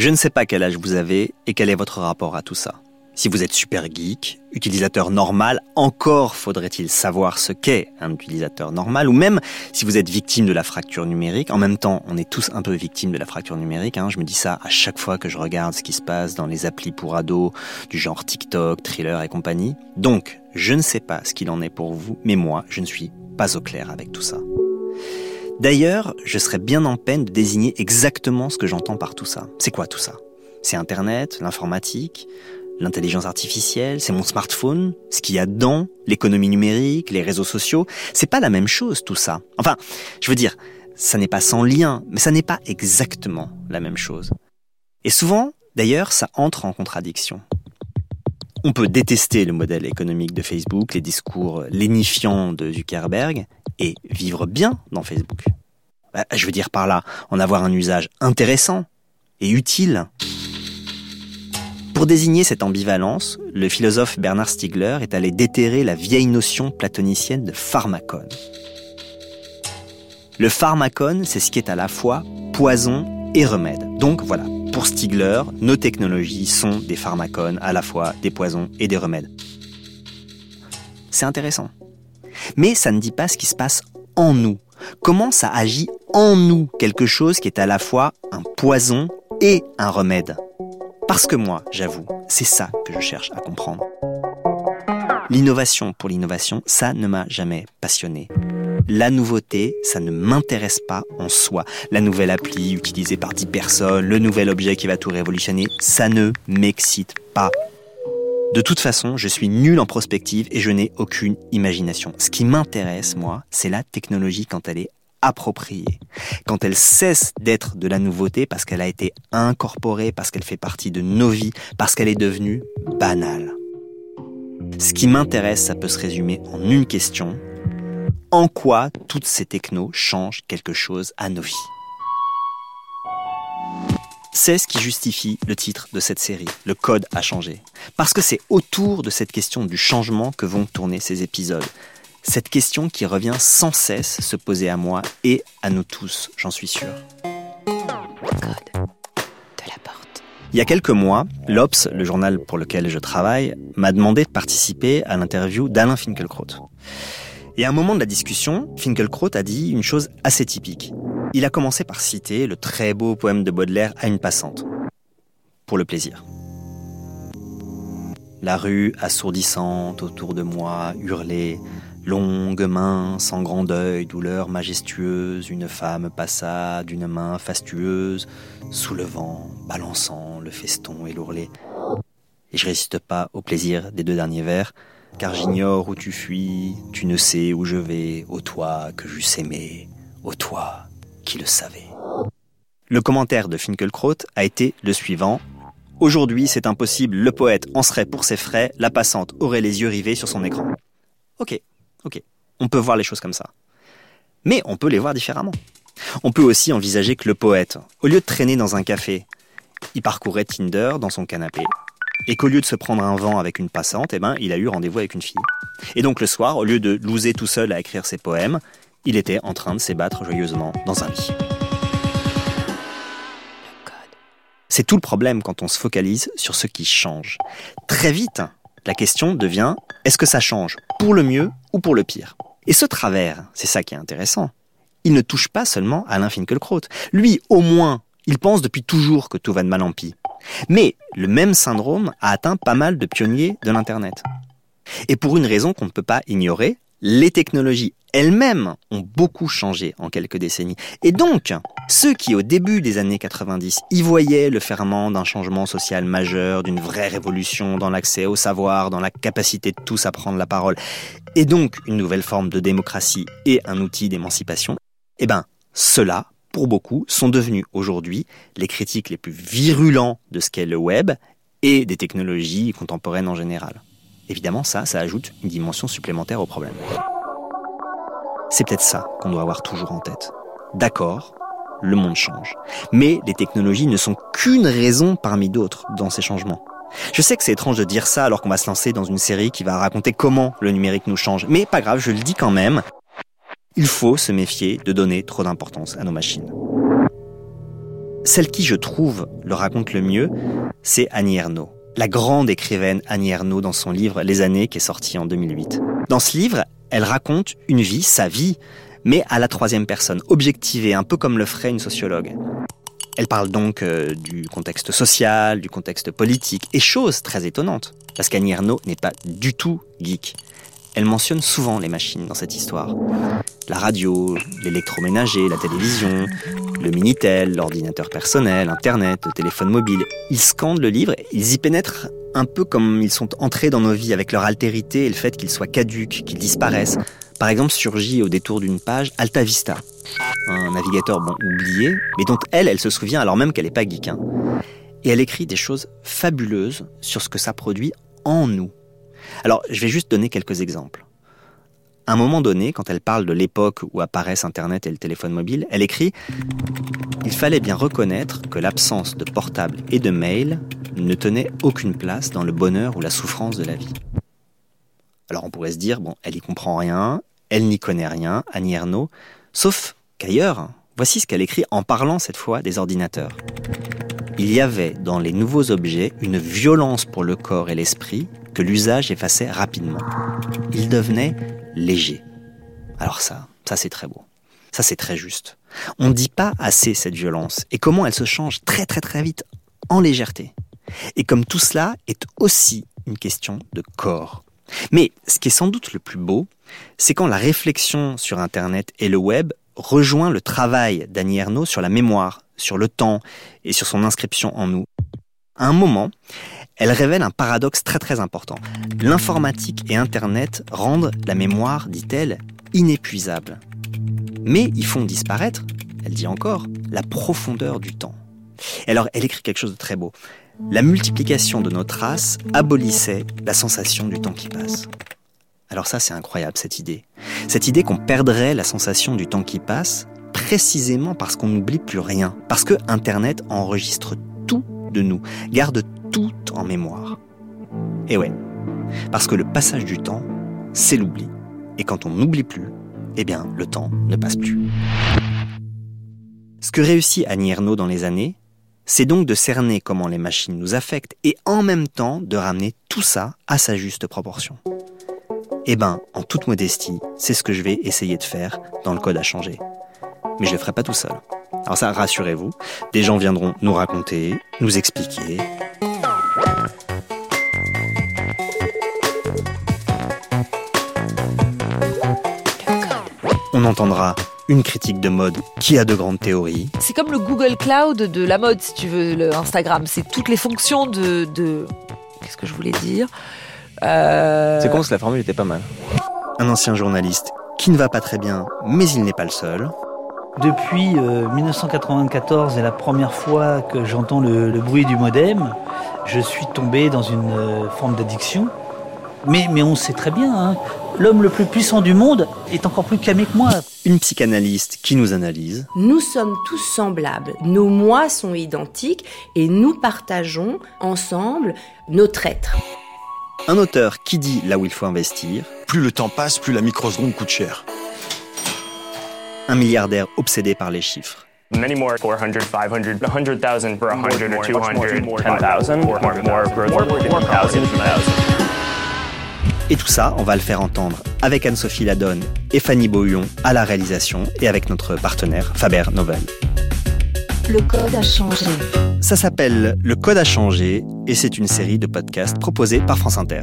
Je ne sais pas quel âge vous avez et quel est votre rapport à tout ça. Si vous êtes super geek, utilisateur normal, encore faudrait-il savoir ce qu'est un utilisateur normal, ou même si vous êtes victime de la fracture numérique. En même temps, on est tous un peu victimes de la fracture numérique. Hein. Je me dis ça à chaque fois que je regarde ce qui se passe dans les applis pour ados, du genre TikTok, Thriller et compagnie. Donc, je ne sais pas ce qu'il en est pour vous, mais moi, je ne suis pas au clair avec tout ça. D'ailleurs, je serais bien en peine de désigner exactement ce que j'entends par tout ça. C'est quoi tout ça? C'est Internet, l'informatique, l'intelligence artificielle, c'est mon smartphone, ce qu'il y a dedans, l'économie numérique, les réseaux sociaux. C'est pas la même chose tout ça. Enfin, je veux dire, ça n'est pas sans lien, mais ça n'est pas exactement la même chose. Et souvent, d'ailleurs, ça entre en contradiction. On peut détester le modèle économique de Facebook, les discours lénifiants de Zuckerberg, et vivre bien dans Facebook. Bah, je veux dire par là, en avoir un usage intéressant et utile. Pour désigner cette ambivalence, le philosophe Bernard Stiegler est allé déterrer la vieille notion platonicienne de pharmacone. Le pharmacone, c'est ce qui est à la fois poison et remède. Donc voilà, pour Stiegler, nos technologies sont des pharmacones, à la fois des poisons et des remèdes. C'est intéressant. Mais ça ne dit pas ce qui se passe en nous. Comment ça agit en nous, quelque chose qui est à la fois un poison et un remède? Parce que moi, j'avoue, c'est ça que je cherche à comprendre. L'innovation pour l'innovation, ça ne m'a jamais passionné. La nouveauté, ça ne m'intéresse pas en soi. La nouvelle appli utilisée par 10 personnes, le nouvel objet qui va tout révolutionner, ça ne m'excite pas. De toute façon, je suis nul en prospective et je n'ai aucune imagination. Ce qui m'intéresse, moi, c'est la technologie quand elle est appropriée. Quand elle cesse d'être de la nouveauté parce qu'elle a été incorporée, parce qu'elle fait partie de nos vies, parce qu'elle est devenue banale. Ce qui m'intéresse, ça peut se résumer en une question. En quoi toutes ces technos changent quelque chose à nos vies? C'est ce qui justifie le titre de cette série, Le Code a changé. Parce que c'est autour de cette question du changement que vont tourner ces épisodes. Cette question qui revient sans cesse se poser à moi et à nous tous, j'en suis sûr. Code de la porte. Il y a quelques mois, l'Obs, le journal pour lequel je travaille, m'a demandé de participer à l'interview d'Alain Finkielkraut. Et à un moment de la discussion, Finkielkraut a dit une chose assez typique. Il a commencé par citer le très beau poème de Baudelaire à une passante. Pour le plaisir. La rue assourdissante autour de moi hurlait, longue main, sans grand deuil, douleur majestueuse, une femme passa d'une main fastueuse, soulevant, balançant le feston et l'ourlet. Et je résiste pas au plaisir des deux derniers vers, car j'ignore où tu fuis, tu ne sais où je vais, ô toi que j'eusse aimé, ô toi Le commentaire de Finkelkraut a été le suivant. Aujourd'hui, c'est impossible, le poète en serait pour ses frais, la passante aurait les yeux rivés sur son écran. Ok, ok, on peut voir les choses comme ça. Mais on peut les voir différemment. On peut aussi envisager que le poète, au lieu de traîner dans un café, il parcourait Tinder dans son canapé, et qu'au lieu de se prendre un vent avec une passante, eh ben, il a eu rendez-vous avec une fille. Et donc le soir, au lieu de loser tout seul à écrire ses poèmes, il était en train de s'ébattre joyeusement dans un lit. C'est tout le problème quand on se focalise sur ce qui change. Très vite, la question devient est-ce que ça change pour le mieux ou pour le pire? Et ce travers, c'est ça qui est intéressant. Il ne touche pas seulement Alain Finkielkraut. Lui, au moins, il pense depuis toujours que tout va de mal en pis. Mais le même syndrome a atteint pas mal de pionniers de l'Internet. Et pour une raison qu'on ne peut pas ignorer, les technologies elles-mêmes ont beaucoup changé en quelques décennies. Et donc, ceux qui au début des années 90 y voyaient le ferment d'un changement social majeur, d'une vraie révolution dans l'accès au savoir, dans la capacité de tous à prendre la parole, et donc une nouvelle forme de démocratie et un outil d'émancipation, eh ben, ceux-là, pour beaucoup, sont devenus aujourd'hui les critiques les plus virulents de ce qu'est le web et des technologies contemporaines en général. Évidemment, ça, ça ajoute une dimension supplémentaire au problème. C'est peut-être ça qu'on doit avoir toujours en tête. D'accord, le monde change. Mais les technologies ne sont qu'une raison parmi d'autres dans ces changements. Je sais que c'est étrange de dire ça alors qu'on va se lancer dans une série qui va raconter comment le numérique nous change, mais pas grave, je le dis quand même. Il faut se méfier de donner trop d'importance à nos machines. celle qui, je trouve, le raconte le mieux, c'est Annie Ernaux. La grande écrivaine Annie Ernaux dans son livre Les années qui est sorti en 2008. Dans ce livre, elle raconte une vie, sa vie, mais à la troisième personne, objectivée, un peu comme le ferait une sociologue. Elle parle donc euh, du contexte social, du contexte politique, et chose très étonnante, parce qu'Annie Ernaux n'est pas du tout geek. Elle mentionne souvent les machines dans cette histoire. La radio, l'électroménager, la télévision, le Minitel, l'ordinateur personnel, Internet, le téléphone mobile. Ils scandent le livre, ils y pénètrent un peu comme ils sont entrés dans nos vies avec leur altérité et le fait qu'ils soient caduques, qu'ils disparaissent. Par exemple, surgit au détour d'une page Alta Vista, un navigateur oublié, mais dont elle, elle se souvient alors même qu'elle n'est pas geek. Hein. Et elle écrit des choses fabuleuses sur ce que ça produit en nous. Alors, je vais juste donner quelques exemples. À un moment donné, quand elle parle de l'époque où apparaissent Internet et le téléphone mobile, elle écrit Il fallait bien reconnaître que l'absence de portable et de mail ne tenait aucune place dans le bonheur ou la souffrance de la vie. Alors on pourrait se dire, bon, elle y comprend rien, elle n'y connaît rien, Annie Ernaux, sauf qu'ailleurs, voici ce qu'elle écrit en parlant cette fois des ordinateurs. Il y avait dans les nouveaux objets une violence pour le corps et l'esprit l'usage effaçait rapidement. Il devenait léger. Alors ça, ça c'est très beau. Ça c'est très juste. On ne dit pas assez cette violence et comment elle se change très très très vite en légèreté. Et comme tout cela est aussi une question de corps. Mais ce qui est sans doute le plus beau, c'est quand la réflexion sur Internet et le web rejoint le travail d'Annie Ernaux sur la mémoire, sur le temps et sur son inscription en nous. À un moment, elle révèle un paradoxe très très important. L'informatique et Internet rendent la mémoire, dit-elle, inépuisable. Mais ils font disparaître, elle dit encore, la profondeur du temps. Alors, elle écrit quelque chose de très beau. La multiplication de nos traces abolissait la sensation du temps qui passe. Alors ça, c'est incroyable, cette idée. Cette idée qu'on perdrait la sensation du temps qui passe précisément parce qu'on n'oublie plus rien, parce que Internet enregistre tout de nous, garde tout en mémoire. Et ouais, parce que le passage du temps, c'est l'oubli. Et quand on n'oublie plus, eh bien, le temps ne passe plus. Ce que réussit Annie Ernaux dans les années, c'est donc de cerner comment les machines nous affectent et en même temps de ramener tout ça à sa juste proportion. Eh ben, en toute modestie, c'est ce que je vais essayer de faire dans le code à changer mais je ne le ferai pas tout seul. Alors ça, rassurez-vous, des gens viendront nous raconter, nous expliquer. Entendra une critique de mode qui a de grandes théories. C'est comme le Google Cloud de la mode, si tu veux, le Instagram. C'est toutes les fonctions de... Qu'est-ce que je voulais dire euh, C'est con, la formule était pas mal. Un ancien journaliste qui ne va pas très bien, mais il n'est pas le seul. Depuis 1994 euh, et la première fois que j'entends le, bruit du modem, je suis tombé dans une euh, forme d'addiction. Mais, mais on sait très bien, hein, l'homme le plus puissant du monde est encore plus camé que moi. Une psychanalyste qui nous analyse. Nous sommes tous semblables, nos moi sont identiques et nous partageons ensemble notre être. Un auteur qui dit là où il faut investir. Plus le temps passe, plus la microseconde coûte cher un milliardaire obsédé par les chiffres. Many more, 400, 500, 100,000 for 100 or 200, 10,000, more, more, Et tout ça, on va le faire entendre avec Anne-Sophie Ladonne et Fanny Beaulion à la réalisation et avec notre partenaire Faber Novel. Le code a changé. Ça s'appelle Le code a changé et c'est une série de podcasts proposés par France Inter.